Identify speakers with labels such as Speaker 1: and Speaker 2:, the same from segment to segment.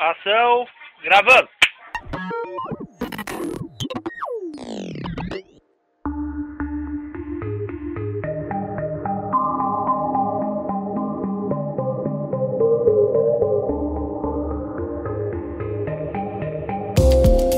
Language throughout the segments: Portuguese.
Speaker 1: Ação, gravando.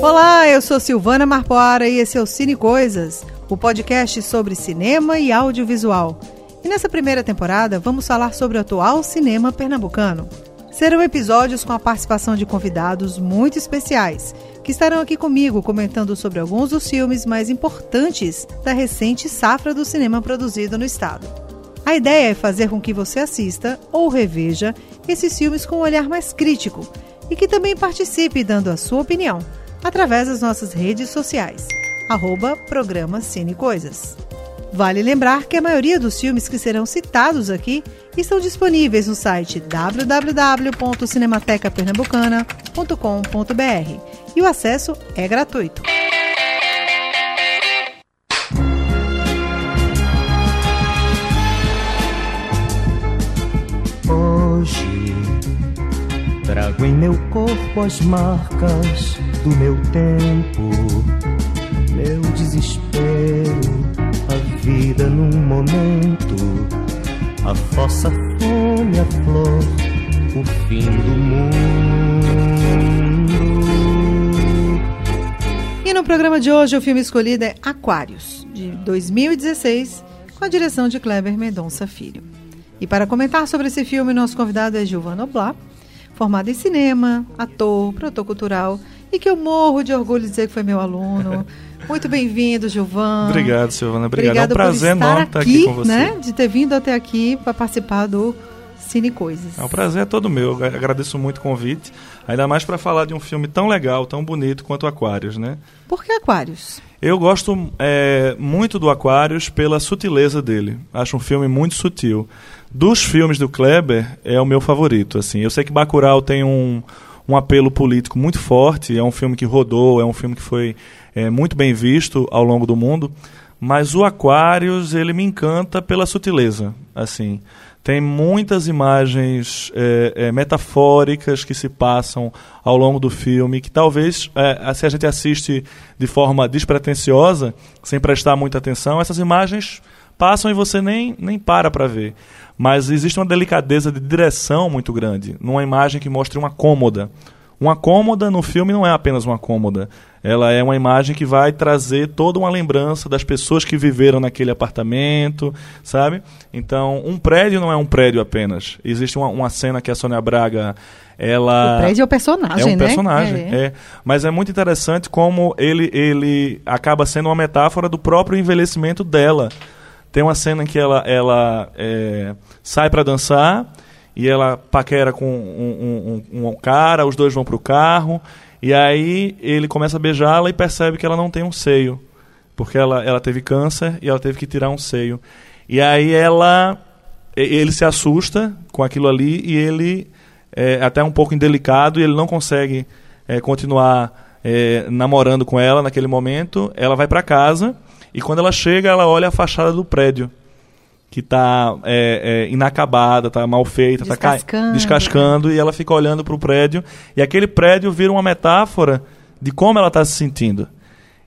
Speaker 2: Olá, eu sou Silvana Marpoara e esse é o Cine Coisas, o podcast sobre cinema e audiovisual. E nessa primeira temporada vamos falar sobre o atual cinema pernambucano. Serão episódios com a participação de convidados muito especiais, que estarão aqui comigo comentando sobre alguns dos filmes mais importantes da recente safra do cinema produzido no estado. A ideia é fazer com que você assista ou reveja esses filmes com um olhar mais crítico e que também participe dando a sua opinião através das nossas redes sociais, arroba programa Cine Coisas. Vale lembrar que a maioria dos filmes que serão citados aqui estão disponíveis no site www.cinematecapernambucana.com.br e o acesso é gratuito.
Speaker 3: Hoje trago em meu corpo as marcas do meu tempo, meu desespero, vida num momento, a fossa fome, a flor, o fim do mundo.
Speaker 2: E no programa de hoje o filme escolhido é Aquários, de 2016, com a direção de Kleber Mendonça Filho. E para comentar sobre esse filme, nosso convidado é Giovanna Oblá, formado em cinema, ator, produtor cultural e que eu morro de orgulho de dizer que foi meu aluno. Muito bem-vindo, Gilvan.
Speaker 4: Obrigado, Silvana. Obrigado.
Speaker 2: Obrigado
Speaker 4: é um prazer enorme estar aqui, com você.
Speaker 2: Né, de ter vindo até aqui para participar do Cine Coisas.
Speaker 4: É um prazer todo meu. Eu agradeço muito o convite. Ainda mais para falar de um filme tão legal, tão bonito quanto Aquários, né?
Speaker 2: Por que Aquários?
Speaker 4: Eu gosto é, muito do Aquários pela sutileza dele. Acho um filme muito sutil. Dos filmes do Kleber, é o meu favorito. Assim, eu sei que Bacurau tem um um apelo político muito forte. É um filme que rodou, é um filme que foi é, muito bem visto ao longo do mundo. Mas o Aquários, ele me encanta pela sutileza. Assim, tem muitas imagens é, é, metafóricas que se passam ao longo do filme, que talvez, é, se a gente assiste de forma despretensiosa, sem prestar muita atenção, essas imagens passam e você nem, nem para para ver. Mas existe uma delicadeza de direção muito grande numa imagem que mostra uma cômoda. Uma cômoda no filme não é apenas uma cômoda. Ela é uma imagem que vai trazer toda uma lembrança das pessoas que viveram naquele apartamento, sabe? Então, um prédio não é um prédio apenas. Existe uma, uma cena que a Sônia Braga ela
Speaker 2: o prédio é o personagem,
Speaker 4: é um
Speaker 2: né?
Speaker 4: personagem, é. é. Mas é muito interessante como ele ele acaba sendo uma metáfora do próprio envelhecimento dela. Tem uma cena em que ela, ela é, sai para dançar e ela paquera com um, um, um, cara, os dois vão pro carro e aí ele começa a beijá-la e percebe que ela não tem um seio, porque ela, ela teve câncer e ela teve que tirar um seio. E aí ela ele se assusta com aquilo ali e ele é até um pouco indelicado e ele não consegue é, continuar é, namorando com ela naquele momento. Ela vai para casa e quando ela chega, ela olha a fachada do prédio, que está é, é, inacabada, está mal feita, está
Speaker 2: descascando.
Speaker 4: descascando, e ela fica olhando para o prédio, e aquele prédio vira uma metáfora de como ela está se sentindo.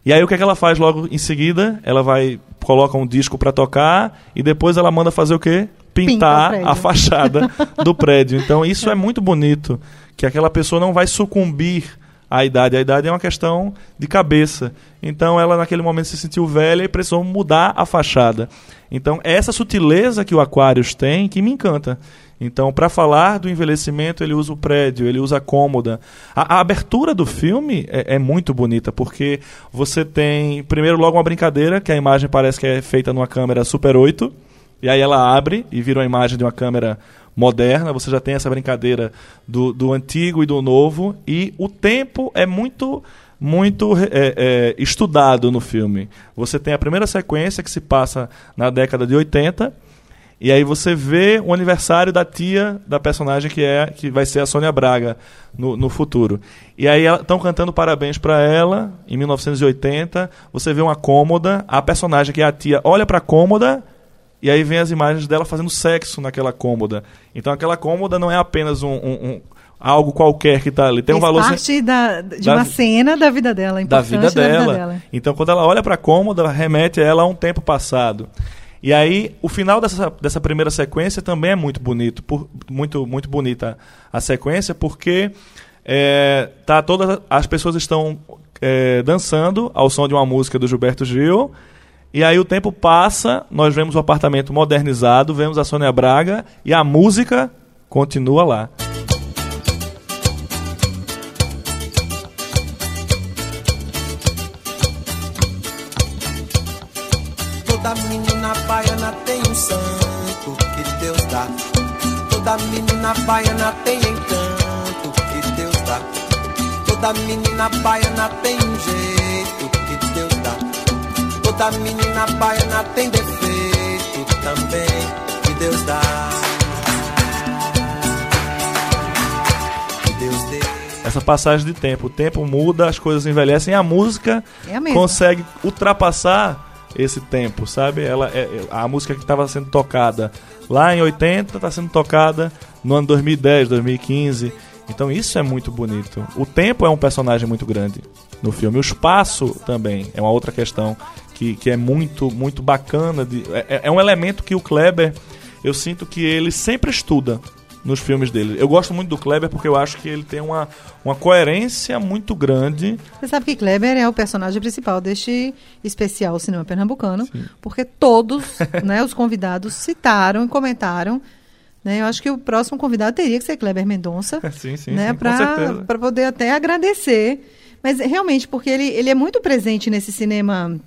Speaker 4: E aí o que, é que ela faz logo em seguida? Ela vai, coloca um disco para tocar, e depois ela manda fazer o quê? Pintar Pinta a fachada do prédio. Então isso é muito bonito, que aquela pessoa não vai sucumbir a idade. A idade é uma questão de cabeça. Então ela naquele momento se sentiu velha e precisou mudar a fachada. Então é essa sutileza que o Aquarius tem que me encanta. Então, para falar do envelhecimento, ele usa o prédio, ele usa a cômoda. A, a abertura do filme é, é, muito bonita, porque você tem, primeiro, logo uma brincadeira, que a imagem parece que é feita numa câmera Super 8, e aí ela abre e vira uma imagem de uma câmera moderna, você já tem essa brincadeira do, do antigo e do novo, e o tempo é muito muito é, é, estudado no filme. Você tem a primeira sequência que se passa na década de 80, e aí você vê o aniversário da tia da personagem que é que vai ser a Sônia Braga no, no futuro. E aí estão cantando parabéns para ela em 1980. Você vê uma cômoda, a personagem que é a tia olha para a cômoda e aí vem as imagens dela fazendo sexo naquela cômoda. Então aquela cômoda não é apenas um, um, algo qualquer que está ali. Tem um valor
Speaker 2: parte da, de
Speaker 4: da
Speaker 2: uma cena da vida dela,
Speaker 4: da
Speaker 2: importante
Speaker 4: vida dela.
Speaker 2: Da vida dela.
Speaker 4: Então, quando ela olha para a cômoda, remete ela a um tempo passado. E aí, o final dessa, dessa primeira sequência também é muito bonito, por- muito, muito bonita a sequência, porque é, tá todas as pessoas estão é, dançando ao som de uma música do Gilberto Gil. E aí o tempo passa, nós vemos o apartamento modernizado, vemos a Sônia Braga e a música continua lá.
Speaker 5: Toda menina baiana tem um santo que Deus dá. Toda menina baiana tem encanto que Deus dá. Toda menina baiana tem um Toda menina baiana tem defeito também que Deus dá. Que Deus dê.
Speaker 4: essa passagem de tempo. O tempo muda, as coisas envelhecem e a música
Speaker 2: É
Speaker 4: consegue ultrapassar esse tempo, sabe? Ela, é, é- a música que estava sendo tocada lá em 80 está sendo tocada no ano 2010, 2015. Então isso é muito bonito. O tempo é um personagem muito grande no filme. O espaço também é uma outra questão que, que é muito, muito bacana. De, é, é um elemento que o Kleber, eu sinto que ele sempre estuda nos filmes dele. Eu gosto muito do Kleber porque eu acho que ele tem uma, uma coerência muito grande.
Speaker 2: Você sabe que Kleber é o personagem principal deste especial Cinema Pernambucano, porque todos né, os convidados citaram e comentaram. Né, eu acho que o próximo convidado teria que ser Kleber Mendonça.
Speaker 4: Sim, sim,
Speaker 2: né,
Speaker 4: sim,
Speaker 2: para poder até agradecer. Mas realmente, porque ele, ele é muito presente nesse cinema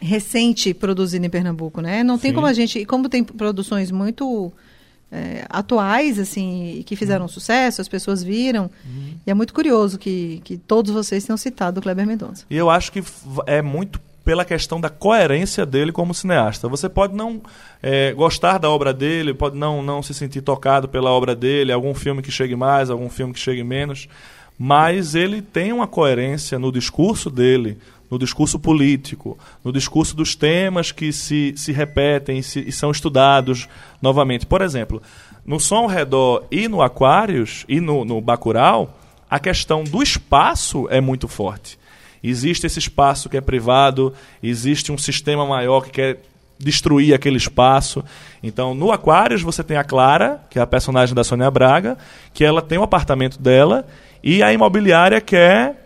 Speaker 2: recente produzido em Pernambuco, né? Não tem
Speaker 4: Sim.
Speaker 2: como a gente, e como tem produções muito é, atuais, assim, que fizeram
Speaker 4: Uhum.
Speaker 2: sucesso, as pessoas viram. E é muito curioso que, que todos vocês tenham citado o Kleber Mendonça.
Speaker 4: E eu acho que é muito pela questão da coerência dele como cineasta. Você pode não é, gostar da obra dele, pode não, não se sentir tocado pela obra dele, algum filme que chegue mais, algum filme que chegue menos, mas ele tem uma coerência no discurso dele, no discurso político, no discurso dos temas que se, se repetem e, se- e são estudados novamente. Por exemplo, no Som ao Redor e no Aquários e no, no Bacurau, a questão do espaço é muito forte. Existe esse espaço que é privado, existe um sistema maior que quer destruir aquele espaço. Então, no Aquários você tem a Clara, que é a personagem da Sônia Braga, que ela tem o apartamento dela e a imobiliária quer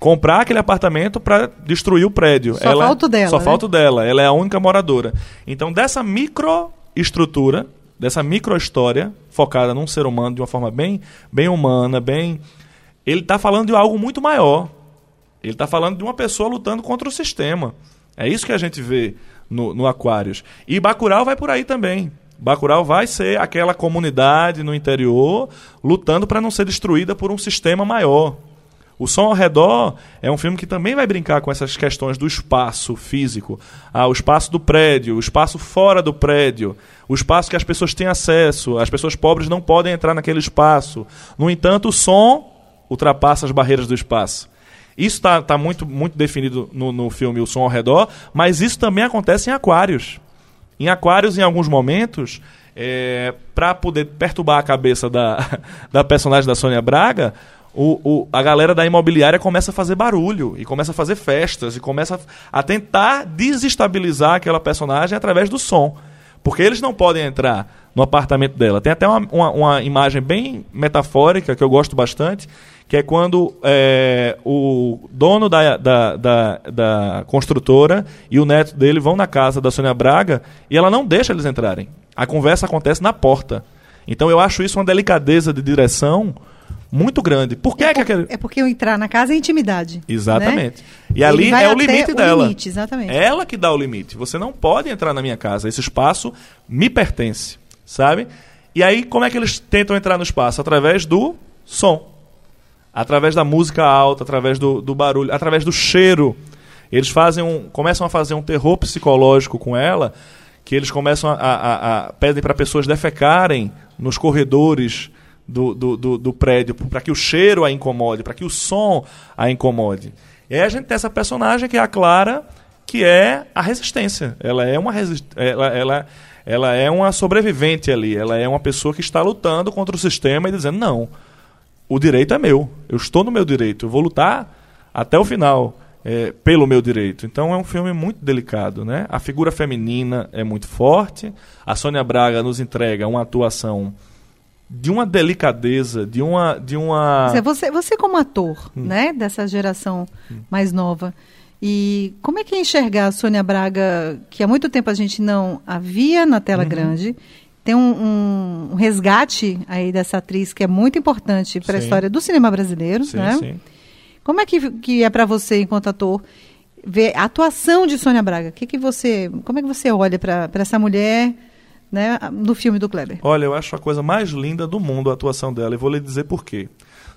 Speaker 4: comprar aquele apartamento para destruir o prédio.
Speaker 2: Só falta o dela,
Speaker 4: Só
Speaker 2: né?
Speaker 4: falta dela. Ela é a única moradora. Então, dessa microestrutura, dessa microhistória focada num ser humano de uma forma bem, bem humana, bem ele está falando de algo muito maior. Ele está falando de uma pessoa lutando contra o sistema. É isso que a gente vê no, no Aquários. E Bacurau vai por aí também. Bacurau vai ser aquela comunidade no interior lutando para não ser destruída por um sistema maior. O Som ao Redor é um filme que também vai brincar com essas questões do espaço físico. Ah, o espaço do prédio, o espaço fora do prédio, o espaço que as pessoas têm acesso. As pessoas pobres não podem entrar naquele espaço. No entanto, o som ultrapassa as barreiras do espaço. Isso está tá muito, muito definido no, no filme O Som ao Redor, mas isso também acontece em Aquários. Em Aquários, em alguns momentos, para poder perturbar a cabeça da, da personagem da Sônia Braga, o, o- a galera da imobiliária começa a fazer barulho, e começa a fazer festas, e começa a, a tentar desestabilizar aquela personagem através do som. Porque eles não podem entrar no apartamento dela. Tem até uma, uma, uma imagem bem metafórica que eu gosto bastante, que é quando é, o dono da, da, da, da construtora e o neto dele vão na casa da Sônia Braga e ela não deixa eles entrarem. A conversa acontece na porta. Então eu acho isso uma delicadeza de direção muito grande. Por que é, que aquele...
Speaker 2: É porque o entrar na casa é intimidade.
Speaker 4: Exatamente.
Speaker 2: né?
Speaker 4: E ali é o limite
Speaker 2: o
Speaker 4: dela.
Speaker 2: limite, exatamente.
Speaker 4: Ela que dá o limite. Você não pode entrar na minha casa. Esse espaço me pertence, sabe? E aí, como é que eles tentam entrar no espaço? Através do som. Através da música alta, através do, do barulho, através do cheiro. Eles fazem um, começam a fazer um terror psicológico com ela, que eles começam a, a- a- pedem para pessoas defecarem nos corredores do, do, do, do prédio, para que o cheiro a incomode, para que o som a incomode. E aí a gente tem essa personagem que é a Clara, que é a resistência. Ela é uma ela, ela, ela é uma sobrevivente ali. Ela é uma pessoa que está lutando contra o sistema e dizendo não. o direito é meu. Eu estou no meu direito. Eu vou lutar até o final é, pelo meu direito. Então é um filme muito delicado, né? A figura feminina é muito forte. A Sônia Braga nos entrega uma atuação de uma delicadeza, de uma, de uma.
Speaker 2: Você, você como ator, hum. né, dessa geração hum. mais nova, e como é que é enxergar a Sônia Braga, que há muito tempo a gente não a via na tela uhum. grande, tem um, um, resgate aí dessa atriz que é muito importante para a história do cinema brasileiro, sim, né? Sim. Como é que, que é para você, enquanto ator, ver a atuação de Sônia Braga? Que que você, como é que você olha para essa mulher né, no filme do Kleber?
Speaker 4: Olha, eu acho a coisa mais linda do mundo a atuação dela e vou lhe dizer por quê.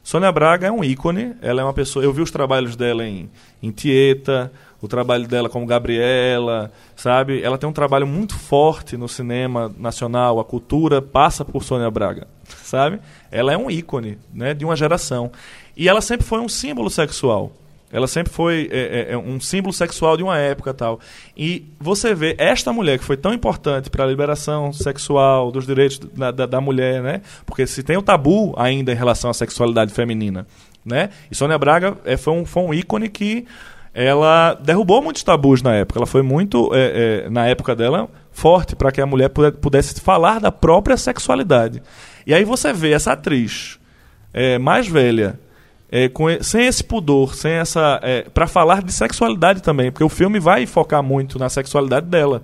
Speaker 4: Sônia Braga é um ícone, ela é uma pessoa. Eu vi os trabalhos dela em, em Tieta, o trabalho dela como Gabriela, sabe? Ela tem um trabalho muito forte no cinema nacional, a cultura passa por Sônia Braga, sabe? Ela é um ícone, né, de uma geração. E ela sempre foi um símbolo sexual. Ela sempre foi é, é, é, um símbolo sexual de uma época tal. E você vê esta mulher que foi tão importante para a liberação sexual, dos direitos da, da, da, mulher, né? Porque se tem o tabu ainda em relação à sexualidade feminina, né? E Sônia Braga é, foi, um, foi um ícone que ela derrubou muitos tabus na época. Ela foi muito, é, é, na época dela, forte para que a mulher pudesse falar da própria sexualidade. E aí você vê essa atriz é, mais velha é, com, sem esse pudor, sem essa. É, para falar de sexualidade também, porque o filme vai focar muito na sexualidade dela.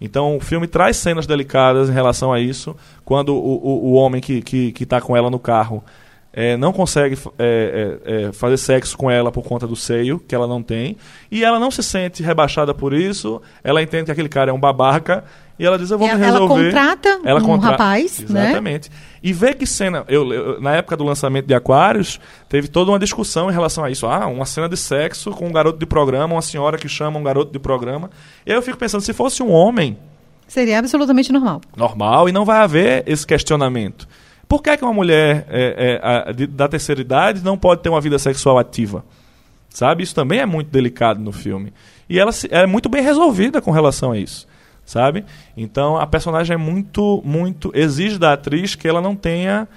Speaker 4: Então o filme traz cenas delicadas em relação a isso. Quando o, o, o homem que está que, que tá com ela no carro é, não consegue é, é, é, fazer sexo com ela por conta do seio, que ela não tem, e ela não se sente rebaixada por isso, ela entende que aquele cara é um babaca, e ela diz, eu vou me resolver. Ela
Speaker 2: contrata ela um contra... rapaz,
Speaker 4: né? Exatamente.
Speaker 2: Né?
Speaker 4: E vê que cena... Eu, eu, na época do lançamento de Aquários, teve toda uma discussão em relação a isso. Ah, uma cena de sexo com um garoto de programa, uma senhora que chama um garoto de programa. E aí eu fico pensando, se fosse um homem...
Speaker 2: Seria absolutamente normal.
Speaker 4: Normal, e não vai haver esse questionamento. Por que, que uma mulher é, é, a, de, da terceira idade não pode ter uma vida sexual ativa? Sabe? Isso também é muito delicado no filme. E ela é muito bem resolvida com relação a isso. Sabe? Então a personagem é muito, muito. exige da atriz que ela não tenha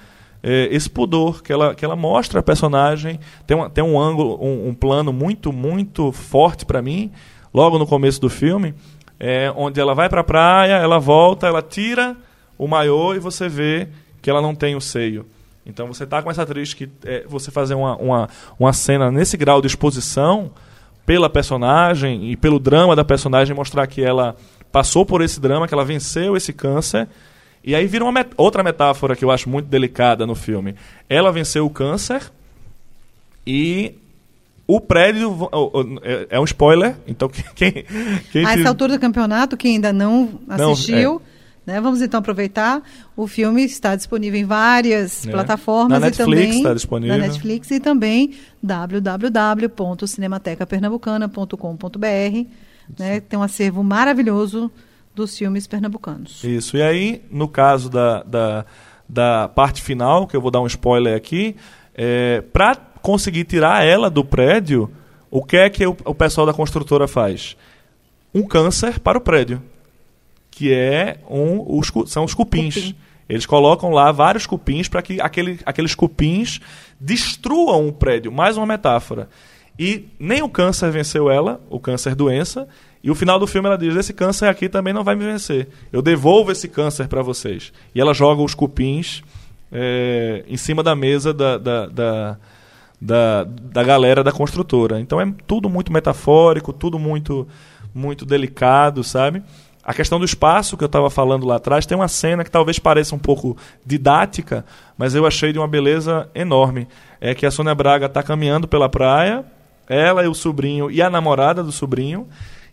Speaker 4: é, esse pudor, que ela, que ela mostre a personagem. Tem, uma, tem um ângulo, um, um plano muito, muito forte para mim, logo no começo do filme, é, onde ela vai para a praia, ela volta, ela tira o maiô e você vê que ela não tem o seio. Então você tá com essa atriz que é, você fazer uma, uma, uma cena nesse grau de exposição pela personagem e pelo drama da personagem, mostrar que ela passou por esse drama, que ela venceu esse câncer. E aí vira uma met outra metáfora que eu acho muito delicada no filme. Ela venceu o câncer e o prédio é, é um spoiler, então quem,
Speaker 2: quem a essa altura do campeonato, quem ainda não assistiu, não, é né? Vamos então aproveitar. O filme está disponível em várias é. plataformas
Speaker 4: na Netflix
Speaker 2: e também
Speaker 4: está disponível.
Speaker 2: na Netflix e também www.cinematecapernambucana.com.br. Né? Tem um acervo maravilhoso dos filmes pernambucanos.
Speaker 4: Isso. E aí, no caso da, da, da parte final, que eu vou dar um spoiler aqui, é, para conseguir tirar ela do prédio, o que é que o, o pessoal da construtora faz? Um câncer para o prédio que é um, os, são os cupins. Cupim. Eles colocam lá vários cupins para que aquele, aqueles cupins destruam o prédio. Mais uma metáfora. E nem o câncer venceu ela, o câncer doença. E o final do filme ela diz: esse câncer aqui também não vai me vencer. Eu devolvo esse câncer para vocês. E ela joga os cupins é, em cima da mesa da, da, da, da, da galera da construtora. Então é tudo muito metafórico, tudo muito, muito delicado, sabe? A questão do espaço que eu estava falando lá atrás tem uma cena que talvez pareça um pouco didática, mas eu achei de uma beleza enorme. É que a Sônia Braga está caminhando pela praia, ela e o sobrinho e a namorada do sobrinho,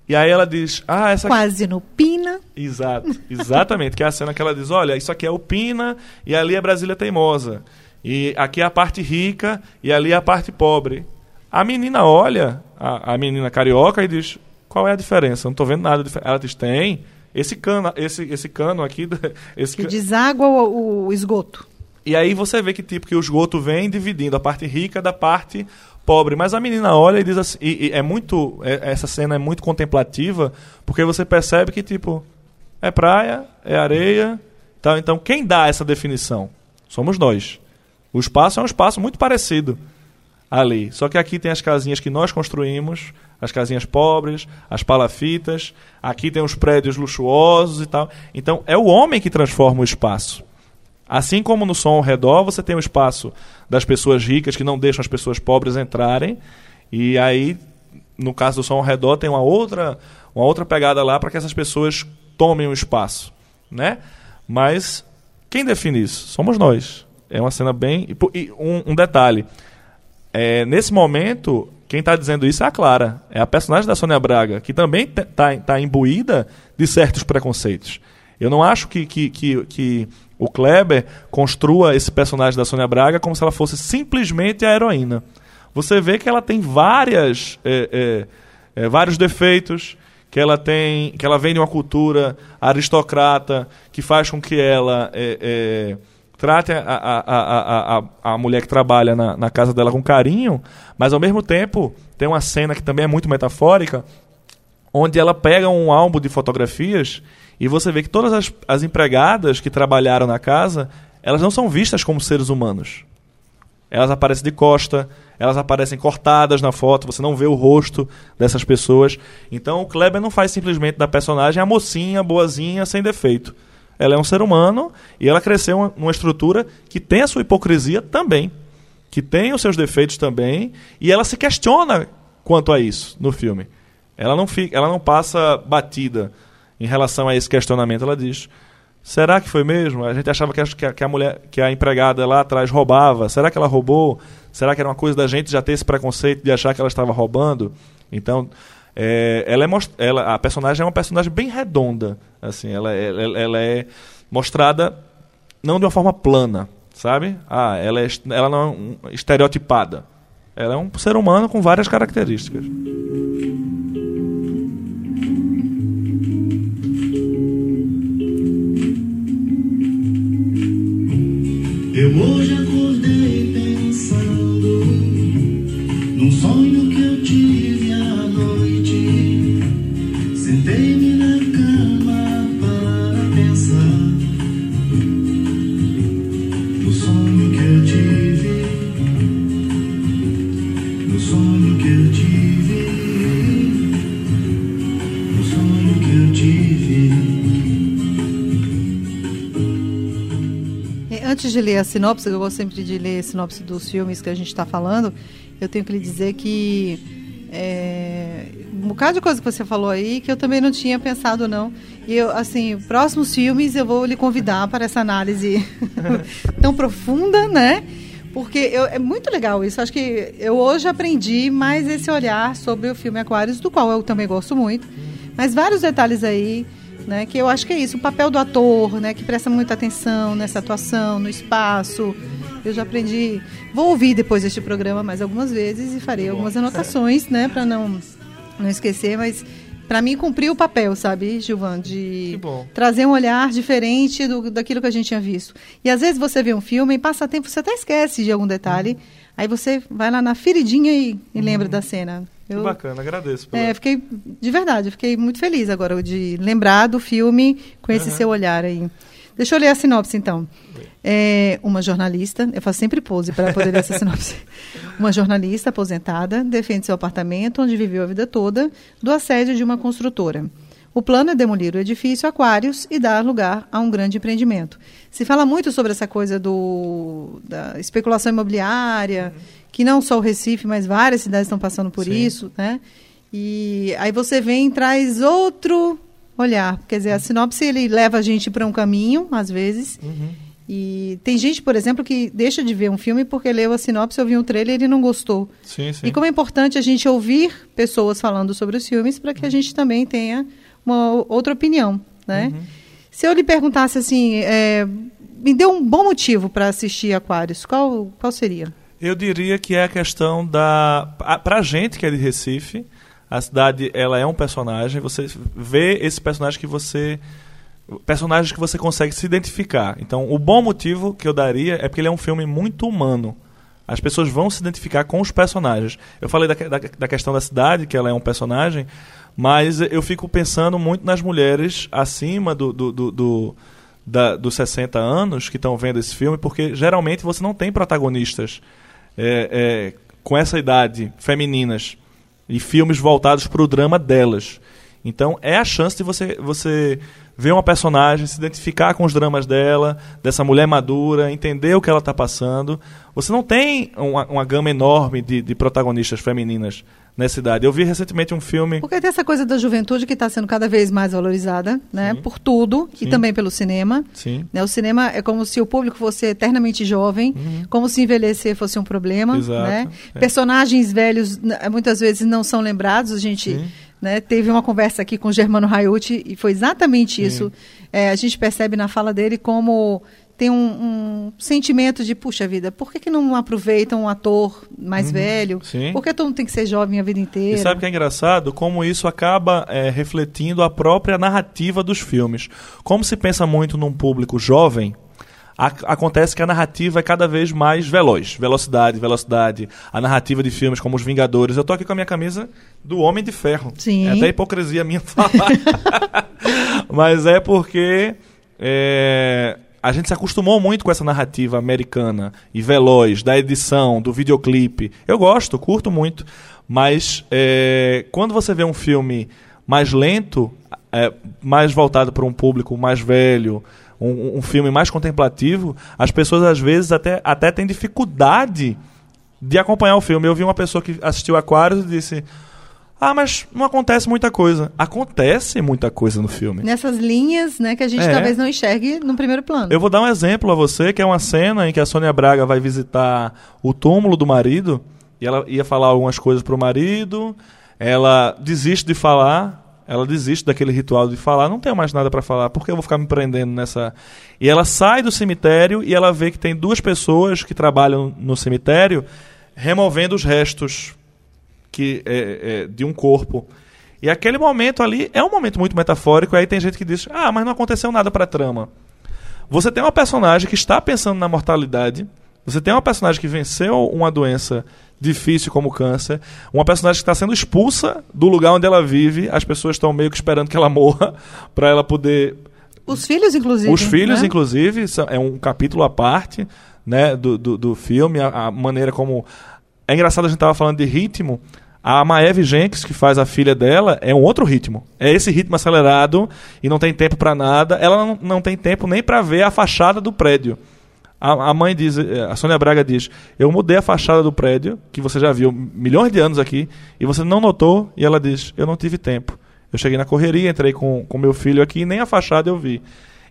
Speaker 4: e aí ela diz: Ah, essa.
Speaker 2: Quase no Pina.
Speaker 4: Exato, exatamente. que é a cena que ela diz: Olha, isso aqui é o Pina e ali é Brasília Teimosa. E aqui é a parte rica e ali é a parte pobre. A menina olha, a, a menina carioca, e diz: qual é a diferença? não estou vendo nada. Ela diz, tem. Esse cano, esse, esse cano aqui... Esse
Speaker 2: que deságua o, o esgoto.
Speaker 4: E aí você vê que tipo que o esgoto vem dividindo a parte rica da parte pobre. Mas a menina olha e diz assim, e, e é muito, é, essa cena é muito contemplativa, porque você percebe que tipo é praia, é areia, tal. Então quem dá essa definição somos nós. O espaço é um espaço muito parecido ali. Só que aqui tem as casinhas que nós construímos, as casinhas pobres, as palafitas, aqui tem os prédios luxuosos e tal. Então é o homem que transforma o espaço. Assim como no som ao redor, você tem o espaço das pessoas ricas que não deixam as pessoas pobres entrarem. E aí, no caso do som ao redor, tem uma outra, uma outra pegada lá para que essas pessoas tomem o espaço. Né? Mas quem define isso? Somos nós. É uma cena bem. E um, um detalhe. É, nesse momento, quem está dizendo isso é a Clara. É a personagem da Sônia Braga, que também está tá imbuída de certos preconceitos. Eu não acho que, que, que, que o Kleber construa esse personagem da Sônia Braga como se ela fosse simplesmente a heroína. Você vê que ela tem várias, é, é, é, vários defeitos, que ela tem, que ela vem de uma cultura aristocrata que faz com que ela é, é, trate a, a, a, a, a mulher que trabalha na, na casa dela com carinho, mas ao mesmo tempo tem uma cena que também é muito metafórica, onde ela pega um álbum de fotografias e você vê que todas as, as empregadas que trabalharam na casa, elas não são vistas como seres humanos. Elas aparecem de costa, elas aparecem cortadas na foto, você não vê o rosto dessas pessoas. Então o Kleber não faz simplesmente da personagem a mocinha, boazinha, sem defeito. Ela é um ser humano e ela cresceu numa estrutura que tem a sua hipocrisia também, que tem os seus defeitos também, e ela se questiona quanto a isso no filme. Ela não, fica, ela não passa batida em relação a esse questionamento. Ela diz: será que foi mesmo? A gente achava que a, que a mulher, que a empregada lá atrás roubava. Será que ela roubou? Será que era uma coisa da gente já ter esse preconceito de achar que ela estava roubando? Então, é, ela é ela, a personagem é uma personagem bem redonda. Assim, ela, ela, ela é mostrada não de uma forma plana, sabe? Ah, ela, é, ela não é estereotipada. Ela é um ser humano com várias características.
Speaker 2: Antes de ler a sinopse, eu gosto sempre de ler a sinopse dos filmes que a gente está falando, eu tenho que lhe dizer que é, um bocado de coisa que você falou aí que eu também não tinha pensado não. E eu, assim, próximos filmes eu vou lhe convidar para essa análise tão profunda, né? Porque eu, é muito legal isso. Acho que eu hoje aprendi mais esse olhar sobre o filme Aquários, do qual eu também gosto muito. Mas vários detalhes aí né? Que eu acho que é isso, o papel do ator, né? Que presta muita atenção nessa atuação, no espaço. Eu já aprendi. Vou ouvir depois deste programa mais algumas vezes e farei algumas anotações, né? Para não não esquecer, mas para mim cumprir o papel, sabe, Gilvan, de trazer um olhar diferente do, daquilo que a gente tinha visto. E às vezes você vê um filme e passa tempo, você até esquece de algum detalhe. Uhum. Aí você vai lá na feridinha e, e uhum. lembra da cena.
Speaker 4: Eu, que bacana, agradeço.
Speaker 2: Pela... É, fiquei, de verdade, fiquei muito feliz agora de lembrar do filme com esse uhum. seu olhar aí. Deixa eu ler a sinopse, então. É uma jornalista, eu faço sempre pose para poder ler essa sinopse. Uma jornalista aposentada defende seu apartamento, onde viveu a vida toda, do assédio de uma construtora. O plano é demolir o edifício Aquários e dar lugar a um grande empreendimento. Se fala muito sobre essa coisa do, da especulação imobiliária, uhum. Que não só o Recife, mas várias cidades estão passando por Sim. isso, né? E aí você vem e traz outro olhar. Quer dizer, a sinopse ele leva a gente para um caminho, às vezes. Uhum. E tem gente, por exemplo, que deixa de ver um filme porque leu a sinopse, ouviu um trailer e ele não gostou.
Speaker 4: Sim, sim.
Speaker 2: E como é importante a gente ouvir pessoas falando sobre os filmes para que a gente também tenha uma outra opinião, né? Uhum. Se eu lhe perguntasse assim, é, me deu um bom motivo para assistir Aquários, qual, qual seria?
Speaker 4: Eu diria que é a questão da... Para a gente que é de Recife, a cidade ela é um personagem, você vê esse personagem que você personagens que você consegue se identificar. Então, o bom motivo que eu daria é porque ele é um filme muito humano. As pessoas vão se identificar com os personagens. Eu falei da, da, da questão da cidade, que ela é um personagem, mas eu fico pensando muito nas mulheres acima do, do, do, do da- dos 60 anos que estão vendo esse filme, porque geralmente você não tem protagonistas é, é, com essa idade, femininas, e filmes voltados para o drama delas. Então é a chance de você, você ver uma personagem, se identificar com os dramas dela, dessa mulher madura, entender o que ela está passando. Você não tem uma, uma gama enorme de, de protagonistas femininas nessa idade. Eu vi recentemente um filme.
Speaker 2: Porque tem essa coisa da juventude que está sendo cada vez mais valorizada, né?
Speaker 4: Sim.
Speaker 2: Por tudo
Speaker 4: Sim.
Speaker 2: e também pelo cinema.
Speaker 4: Sim.
Speaker 2: Né, O cinema é como se o público fosse eternamente jovem, como se envelhecer fosse um problema.
Speaker 4: Uhum. Exato,
Speaker 2: né?
Speaker 4: é.
Speaker 2: Personagens velhos muitas vezes não são lembrados. A gente né, teve uma conversa aqui com o Germano Raiuti e foi exatamente isso. É, a gente percebe na fala dele como tem um, um sentimento de, puxa vida, por que, que não aproveitam um ator mais velho?
Speaker 4: Uhum. Sim.
Speaker 2: Por que todo mundo tem que ser jovem a vida inteira?
Speaker 4: E sabe o que é engraçado? Como isso acaba é, refletindo a própria narrativa dos filmes. Como se pensa muito num público jovem, acontece que a narrativa é cada vez mais veloz. Velocidade, velocidade. A narrativa de filmes como Os Vingadores. Eu tô aqui com a minha camisa do Homem de Ferro.
Speaker 2: Sim.
Speaker 4: É até hipocrisia minha falar. Mas é porque é, a gente se acostumou muito com essa narrativa americana e veloz, da edição, do videoclipe. Eu gosto, curto muito. Mas é, quando você vê um filme mais lento, é, mais voltado para um público mais velho, um, um filme mais contemplativo, as pessoas às vezes até, até têm dificuldade de acompanhar o filme. Eu vi uma pessoa que assistiu Aquários e disse: Ah, mas não acontece muita coisa. Acontece muita coisa no filme.
Speaker 2: Nessas linhas, né, que a gente
Speaker 4: É.
Speaker 2: talvez não enxergue no primeiro plano.
Speaker 4: Eu vou dar um exemplo a você, que é uma cena em que a Sônia Braga vai visitar o túmulo do marido, e ela ia falar algumas coisas pro marido, ela desiste de falar, ela desiste daquele ritual de falar, não tenho mais nada para falar, por que eu vou ficar me prendendo nessa... E ela sai do cemitério e ela vê que tem duas pessoas que trabalham no cemitério removendo os restos que é, é, de um corpo. E aquele momento ali é um momento muito metafórico, aí tem gente que diz, ah, mas não aconteceu nada pra trama. Você tem uma personagem que está pensando na mortalidade. Você tem uma personagem que venceu uma doença difícil como o câncer. Uma personagem que está sendo expulsa do lugar onde ela vive. As pessoas estão meio que esperando que ela morra para ela poder.
Speaker 2: Os filhos, inclusive.
Speaker 4: Os filhos,
Speaker 2: né?
Speaker 4: inclusive, são- é um capítulo à parte né, do, do, do filme. A, a maneira como. É engraçado a gente estava falando de ritmo. A Maeve Jenks, que faz a filha dela, é um outro ritmo. É esse ritmo acelerado e não tem tempo para nada. Ela não, não tem tempo nem para ver a fachada do prédio. A, a mãe diz, eh, a Sônia Braga diz: Eu mudei a fachada do prédio, que você já viu milhões de anos aqui, e você não notou. E ela diz: Eu não tive tempo. Eu cheguei na correria, entrei com, com meu filho aqui e nem a fachada eu vi.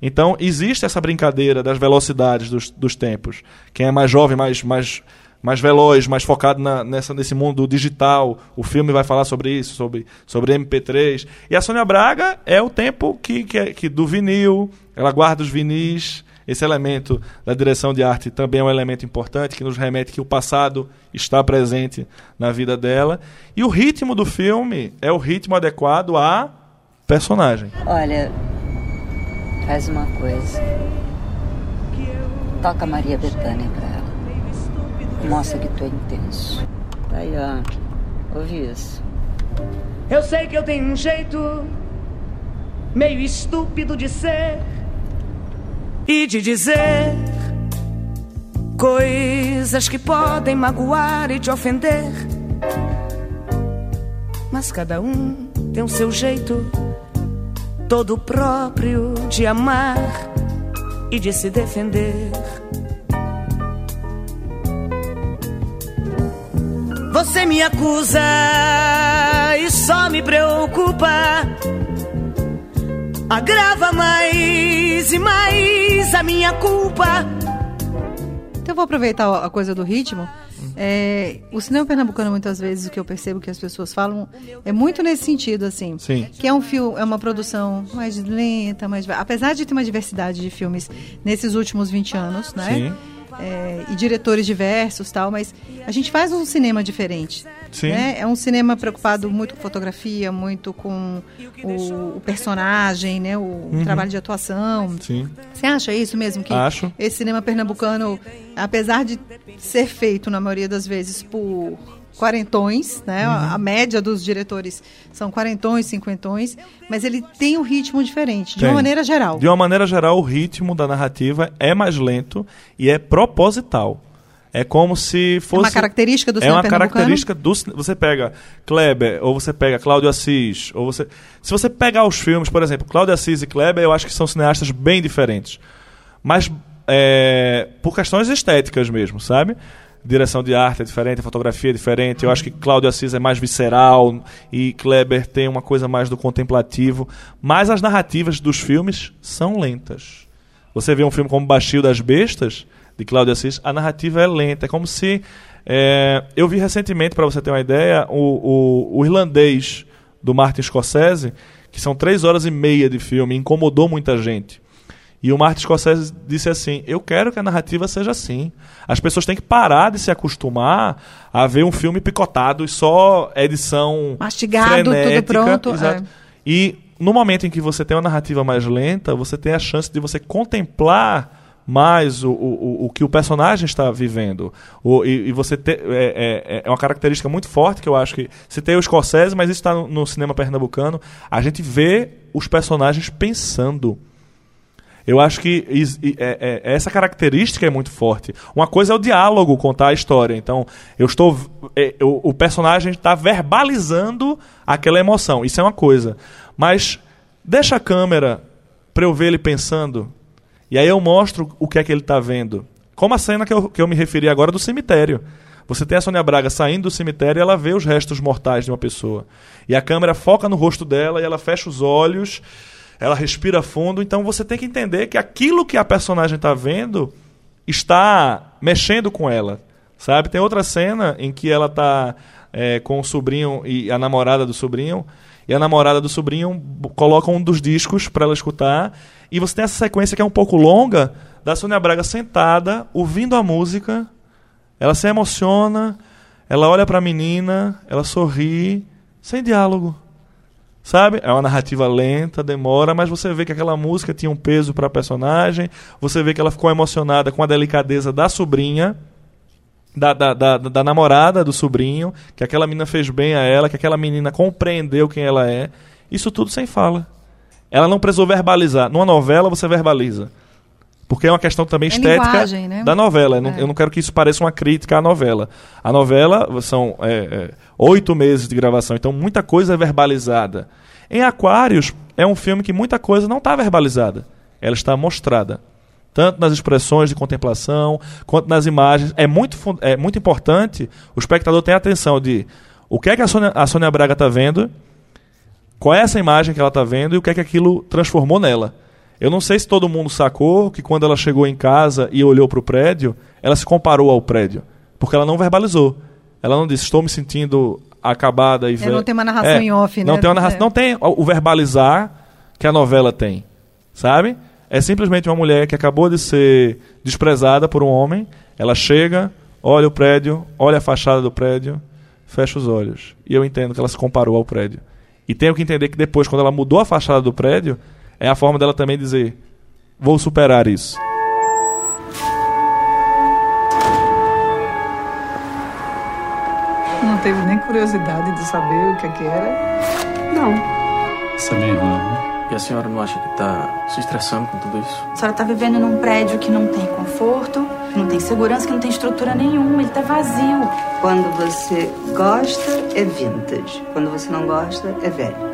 Speaker 4: Então, existe essa brincadeira das velocidades dos, dos tempos. Quem é mais jovem, mais, mais, mais veloz, mais focado na- nessa, nesse mundo digital, o filme vai falar sobre isso, sobre, sobre MP3. E a Sônia Braga é o tempo que, que, é- que do vinil, ela guarda os vinis. Esse elemento da direção de arte também é um elemento importante que nos remete que o passado está presente na vida dela. E o ritmo do filme é o ritmo adequado à personagem.
Speaker 6: Olha, faz uma coisa. Toca Maria Bethânia pra. Mostra que tu é intenso. Aí, ó. Ouvi isso.
Speaker 7: Eu sei que eu tenho um jeito meio estúpido de ser e de dizer coisas que podem magoar e te ofender. Mas cada um tem o seu jeito todo próprio de amar e de se defender. Você me acusa e só me preocupa. Agrava mais e mais a minha culpa.
Speaker 2: Então eu vou aproveitar a coisa do ritmo. É, o cinema pernambucano, muitas vezes, o que eu percebo que as pessoas falam é muito nesse sentido, assim.
Speaker 4: Sim.
Speaker 2: Que é um filme, é uma produção mais lenta, mais. Apesar de ter uma diversidade de filmes nesses últimos 20 anos, né?
Speaker 4: Sim.
Speaker 2: É, e diretores diversos tal, mas a gente faz um cinema diferente.
Speaker 4: Sim.
Speaker 2: Né? É um cinema preocupado muito com fotografia, muito com o, o personagem, né? o trabalho de atuação.
Speaker 4: Sim.
Speaker 2: Você acha isso mesmo? Que
Speaker 4: Acho.
Speaker 2: esse cinema pernambucano, apesar de ser feito, na maioria das vezes, por quarentões, né?
Speaker 4: Uhum.
Speaker 2: A média dos diretores são quarentões, cinquentões, mas ele tem um ritmo diferente, de
Speaker 4: Tem.
Speaker 2: uma maneira geral.
Speaker 4: De uma maneira geral, o ritmo da narrativa é mais lento e é proposital. É como se
Speaker 2: É
Speaker 4: fosse.
Speaker 2: uma característica do
Speaker 4: É
Speaker 2: cinema
Speaker 4: uma
Speaker 2: pernambucano?
Speaker 4: característica do você pega Kleber ou você pega Cláudio Assis ou você se você pegar os filmes por exemplo Cláudio Assis e Kleber eu acho que são cineastas bem diferentes mas é, por questões estéticas mesmo sabe direção de arte é diferente fotografia é diferente eu acho que Cláudio Assis é mais visceral e Kleber tem uma coisa mais do contemplativo mas as narrativas dos filmes são lentas você vê um filme como Bastil das Bestas, de Cláudio Assis, a narrativa é lenta. É como se. é, eu vi recentemente, para você ter uma ideia, o, o, o irlandês do Martin Scorsese, que são três horas e meia de filme, incomodou muita gente. E o Martin Scorsese disse assim: Eu quero que a narrativa seja assim. As pessoas têm que parar de se acostumar a ver um filme picotado e só edição.
Speaker 2: Mastigado, tudo
Speaker 4: frenética.
Speaker 2: pronto,
Speaker 4: Exato.
Speaker 2: é.
Speaker 4: E no momento em que você tem uma narrativa mais lenta, você tem a chance de você contemplar mais o, o, o- que o personagem está vivendo. O, e, e você ter, é, é, é uma característica muito forte que eu acho que. Citei o Scorsese, mas isso está no, no cinema pernambucano. A gente vê os personagens pensando. Eu acho que is- i- é- é- essa característica é muito forte. Uma coisa é o diálogo, contar a história. Então, eu estou. é, o, o personagem está verbalizando aquela emoção. Isso é uma coisa. Mas deixa a câmera para eu ver ele pensando. E aí eu mostro o que é que ele está vendo. Como a cena que eu, que eu me referi agora do cemitério. Você tem a Sônia Braga saindo do cemitério e ela vê os restos mortais de uma pessoa. E a câmera foca no rosto dela e ela fecha os olhos, ela respira fundo. Então você tem que entender que aquilo que a personagem está vendo está mexendo com ela. Sabe? Tem outra cena em que ela está com o sobrinho e a namorada do sobrinho. E a namorada do sobrinho coloca um dos discos para ela escutar. E você tem essa sequência que é um pouco longa da Sônia Braga sentada, ouvindo a música. Ela se emociona, ela olha para a menina, ela sorri, sem diálogo. Sabe? É uma narrativa lenta, demora, mas você vê que aquela música tinha um peso para a personagem. Você vê que ela ficou emocionada com a delicadeza da sobrinha, da, da, da, da namorada do sobrinho, que aquela menina fez bem a ela, que aquela menina compreendeu quem ela é. Isso tudo sem fala. Ela não precisou verbalizar. Numa novela você verbaliza. Porque é uma questão também
Speaker 2: É
Speaker 4: estética
Speaker 2: né?
Speaker 4: da novela. Eu não-
Speaker 2: É.
Speaker 4: Eu não quero que isso pareça uma crítica à novela. A novela são é, é, oito meses de gravação, então muita coisa é verbalizada. Em Aquários, é um filme que muita coisa não está verbalizada. Ela está mostrada. Tanto nas expressões de contemplação, quanto nas imagens. É muito, é muito importante o espectador ter atenção de o que é que a Sônia, a Sônia Braga está vendo, qual é essa imagem que ela está vendo e o que é que aquilo transformou nela. Eu não sei se todo mundo sacou que quando ela chegou em casa e olhou para o prédio, ela se comparou ao prédio. Porque ela não verbalizou. Ela não disse, estou me sentindo acabada e
Speaker 2: É,
Speaker 4: ve-"
Speaker 2: não tem uma narração em off,
Speaker 4: Não
Speaker 2: né?
Speaker 4: tem uma narração,
Speaker 2: É.
Speaker 4: não tem o verbalizar que a novela tem. Sabe? É simplesmente uma mulher que acabou de ser desprezada por um homem. Ela chega, olha o prédio, olha a fachada do prédio, fecha os olhos. E eu entendo que ela se comparou ao prédio. E tenho que entender que depois, quando ela mudou a fachada do prédio, é a forma dela também dizer: vou superar isso.
Speaker 8: Não teve nem curiosidade de saber o que, é que era?
Speaker 9: Não.
Speaker 10: Essa é minha irmã, né?
Speaker 11: E a senhora não acha que tá se estressando com tudo isso?
Speaker 12: A senhora tá vivendo num prédio que não tem conforto, que não tem segurança, que não tem estrutura nenhuma, ele tá vazio.
Speaker 6: Quando você gosta, é vintage. Quando você não gosta, é velho.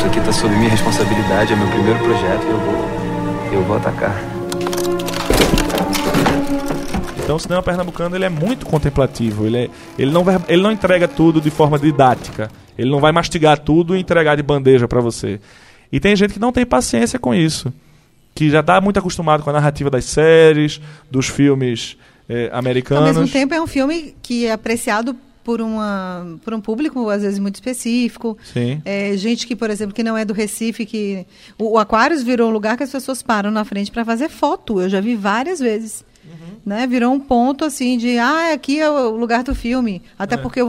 Speaker 10: Isso aqui tá sob minha responsabilidade, é meu primeiro projeto e eu vou. Eu vou atacar.
Speaker 4: Então o cinema pernambucano ele é muito contemplativo. Ele, é- ele, não, ele não entrega tudo de forma didática. Ele não vai mastigar tudo e entregar de bandeja para você. E tem gente que não tem paciência com isso. Que já está muito acostumado com a narrativa das séries, dos filmes eh,
Speaker 2: Ao
Speaker 4: americanos.
Speaker 2: mesmo tempo, é um filme que é apreciado por, uma, por um público, às vezes, muito específico.
Speaker 4: Sim.
Speaker 2: É, gente que, por exemplo, que não é do Recife, que. O, o Aquários virou um lugar que as pessoas param na frente para fazer foto. Eu já vi várias vezes. né? Virou um ponto assim de, ah, aqui é o lugar do filme. Até
Speaker 4: É.
Speaker 2: porque o,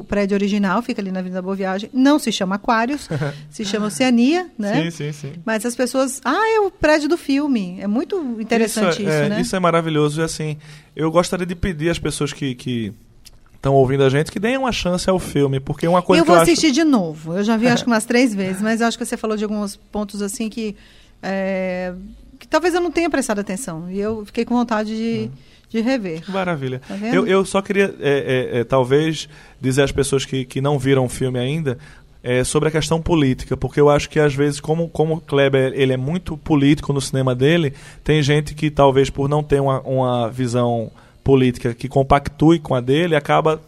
Speaker 2: o prédio original fica ali na Avenida Boa Viagem. Não se chama Aquários, se chama Oceania, né?
Speaker 4: Sim, sim, sim.
Speaker 2: Mas as pessoas, ah, é o prédio do filme. É muito interessante isso,
Speaker 4: é,
Speaker 2: né?
Speaker 4: Isso é maravilhoso e assim, eu gostaria de pedir às pessoas que que estão ouvindo a gente que deem uma chance ao filme, porque uma coisa
Speaker 2: eu vou
Speaker 4: eu acho
Speaker 2: assistir de novo. Eu já vi acho que umas três vezes, mas eu acho que você falou de alguns pontos assim que, é, que talvez eu não tenha prestado atenção. E eu fiquei com vontade de, de rever.
Speaker 4: Maravilha.
Speaker 2: Tá
Speaker 4: eu, eu só queria, é, é, é, talvez, dizer às pessoas que, que não viram o filme ainda é, sobre a questão política, porque eu acho que às vezes, como, como o Kleber ele é muito político no cinema dele, tem gente que talvez por não ter uma, uma visão política que compactue com a dele, acaba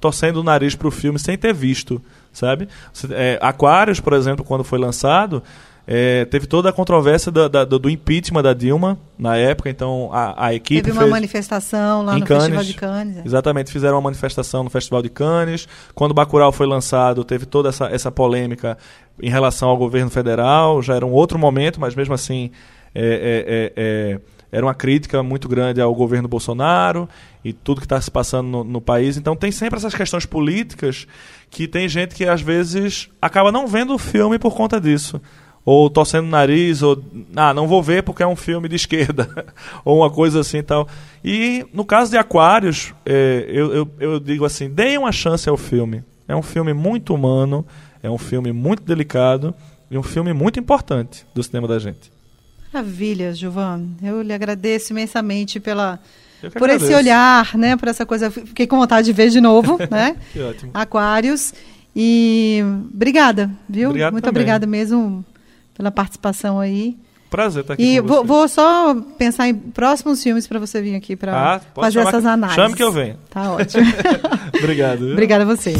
Speaker 4: torcendo o nariz para o filme sem ter visto, sabe? É, Aquários, por exemplo, quando foi lançado, é, teve toda a controvérsia da- da- do, impeachment da Dilma na época, então a, a equipe
Speaker 2: Teve uma
Speaker 4: fez
Speaker 2: manifestação lá
Speaker 4: em
Speaker 2: no
Speaker 4: Cannes.
Speaker 2: Festival de Cannes. é.
Speaker 4: Exatamente, fizeram uma manifestação no Festival de Cannes. Quando Bacurau foi lançado, teve toda essa, essa polêmica em relação ao governo federal. Já era um outro momento, mas mesmo assim é, é, é, era uma crítica muito grande ao governo Bolsonaro e tudo que está se passando no, no país. Então tem sempre essas questões políticas que tem gente que às vezes acaba não vendo o filme por conta disso. Ou torcendo o nariz, ou ah, não vou ver porque é um filme de esquerda, ou uma coisa assim e tal. E no caso de Aquários, é, eu, eu, eu digo assim: deem uma chance ao filme. É um filme muito humano, é um filme muito delicado e um filme muito importante do cinema da gente.
Speaker 2: Maravilha, Gilvan. Eu lhe agradeço imensamente pela, por esse olhar, né? Por essa coisa. Fiquei com vontade de ver de novo, né?
Speaker 4: Que ótimo.
Speaker 2: Aquários. E obrigada, viu?
Speaker 4: Obrigado
Speaker 2: Muito
Speaker 4: também.
Speaker 2: obrigada mesmo pela participação aí.
Speaker 4: Prazer estar aqui
Speaker 2: E
Speaker 4: com
Speaker 2: vou, vou só pensar em próximos filmes para você vir aqui para
Speaker 4: Ah,
Speaker 2: fazer essas análises.
Speaker 4: chame que eu venho.
Speaker 2: Tá ótimo.
Speaker 4: Obrigado. viu?
Speaker 2: Obrigada a você.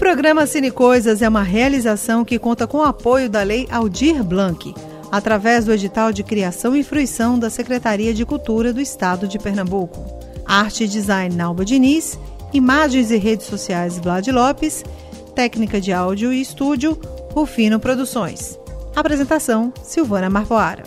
Speaker 2: Programa Cine Coisas é uma realização que conta com o apoio da Lei Aldir Blanc, através do edital de criação e fruição da Secretaria de Cultura do Estado de Pernambuco. Arte e design Nalba Diniz, imagens e redes sociais Vlad Lopes, técnica de áudio e estúdio Rufino Produções. Apresentação Silvana Marpoara.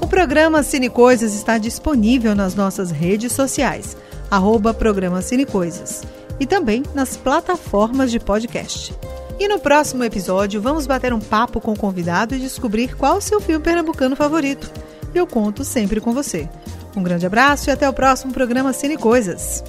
Speaker 2: O programa Cine Coisas está disponível nas nossas redes sociais, arroba programa Cine Coisas, e também nas plataformas de podcast. E no próximo episódio vamos bater um papo com o convidado e descobrir qual o seu filme pernambucano favorito. Eu conto sempre com você. Um grande abraço e até o próximo programa Cine Coisas.